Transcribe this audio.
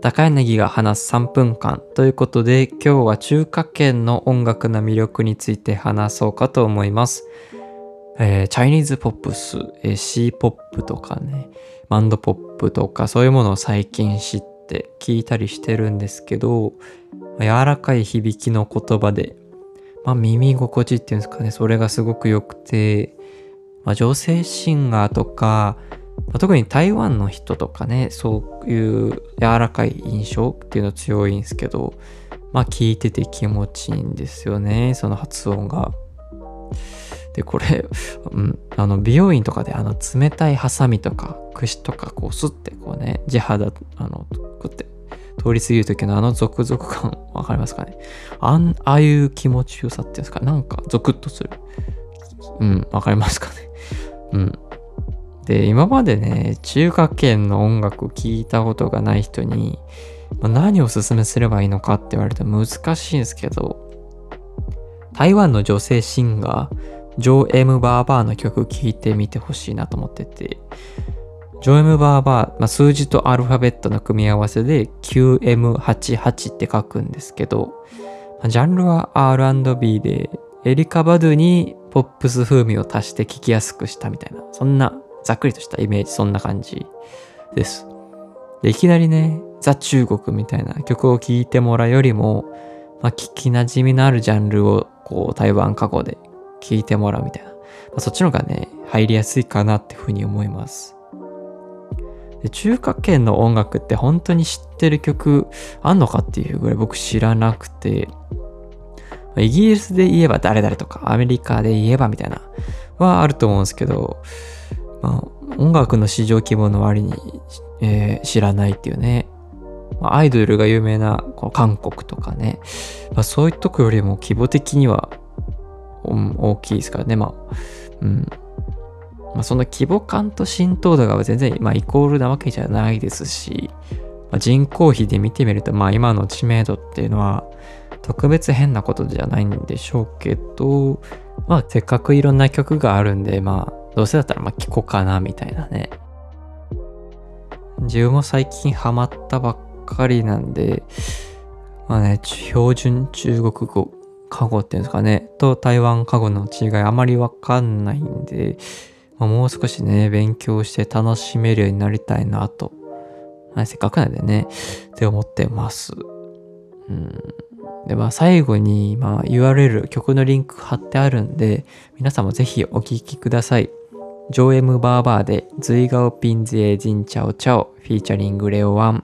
高柳が話す3分間ということで今日は中華圏の音楽の魅力について話そうかと思います。えーチャイニーズポップス、えー、C ポップとかね、バンドポップとかそういうものを最近知って聞いたりしてるんですけど、柔らかい響きの言葉で、まあ耳心地っていうんですかね、それがすごく良くて、まあ女性シンガーとか、特に台湾の人とかね、そういう柔らかい印象っていうの強いんですけど、まあ聞いてて気持ちいいんですよね、その発音が。で、これ、うん、あの、美容院とかであの、冷たいハサミとか、串とか、こう、スッてこうね、地肌、あの、こうやって、通り過ぎる時のあのゾクゾク感、わかりますかね？あん、ああいう気持ちよさっていうんですか、なんかゾクッとする。うん、わかりますかね？うん。で、今までね、中華圏の音楽を聴いたことがない人に、ま何をおすすめすればいいのかって言われると難しいんですけど、台湾の女性シンガー、ジョー・エム・バーバーの曲聴いてみてほしいなと思ってて、ジョー・エム・バーバー、まあ、数字とアルファベットの組み合わせで QM88 って書くんですけど、まあジャンルは R&B で、エリカ・バドゥにポップス風味を足して聴きやすくしたみたいな、そんなざっくりとしたイメージ、そんな感じです。でいきなりね、ザ・中国みたいな曲を聴いてもらうよりも、まあ、聞き馴染みのあるジャンルをこう台湾過去で聴いてもらうみたいな、まあ、そっちの方がね入りやすいかなっていうふうに思います。で中華圏の音楽って本当に知ってる曲あんのかっていうぐらい僕知らなくて。イギリスで言えば誰々とかアメリカで言えばみたいなはあると思うんですけど、まあ、音楽の市場規模の割に、えー知らないっていうねまあアイドルが有名なこの韓国とかね、まあ、そういうとこよりも規模的には、大きいですからね。まあ、うん。まあ、その規模感と浸透度が全然、まあ、イコールなわけじゃないですし、まあ、人口比で見てみると、まあ、今の知名度っていうのは、特別変なことじゃないんでしょうけど、まあ、せっかくいろんな曲があるんで、まあ、どうせだったら、まあ、聴こうかな、みたいなね。自分も最近ハマったばっかりなんで、まあね、標準中国語、過語っていうんですかね、と台湾過語の違いあまりわかんないんで、まあ、もう少しね、勉強して楽しめるようになりたいなと、まあせっかくなんでね、って思ってます。うん。で、まあ最後に、まあ URL、曲のリンク貼ってあるんで、皆さんもぜひお聴きください。ジョーエム・バーバーで、最高品質靜悄悄、 featuring Leo王。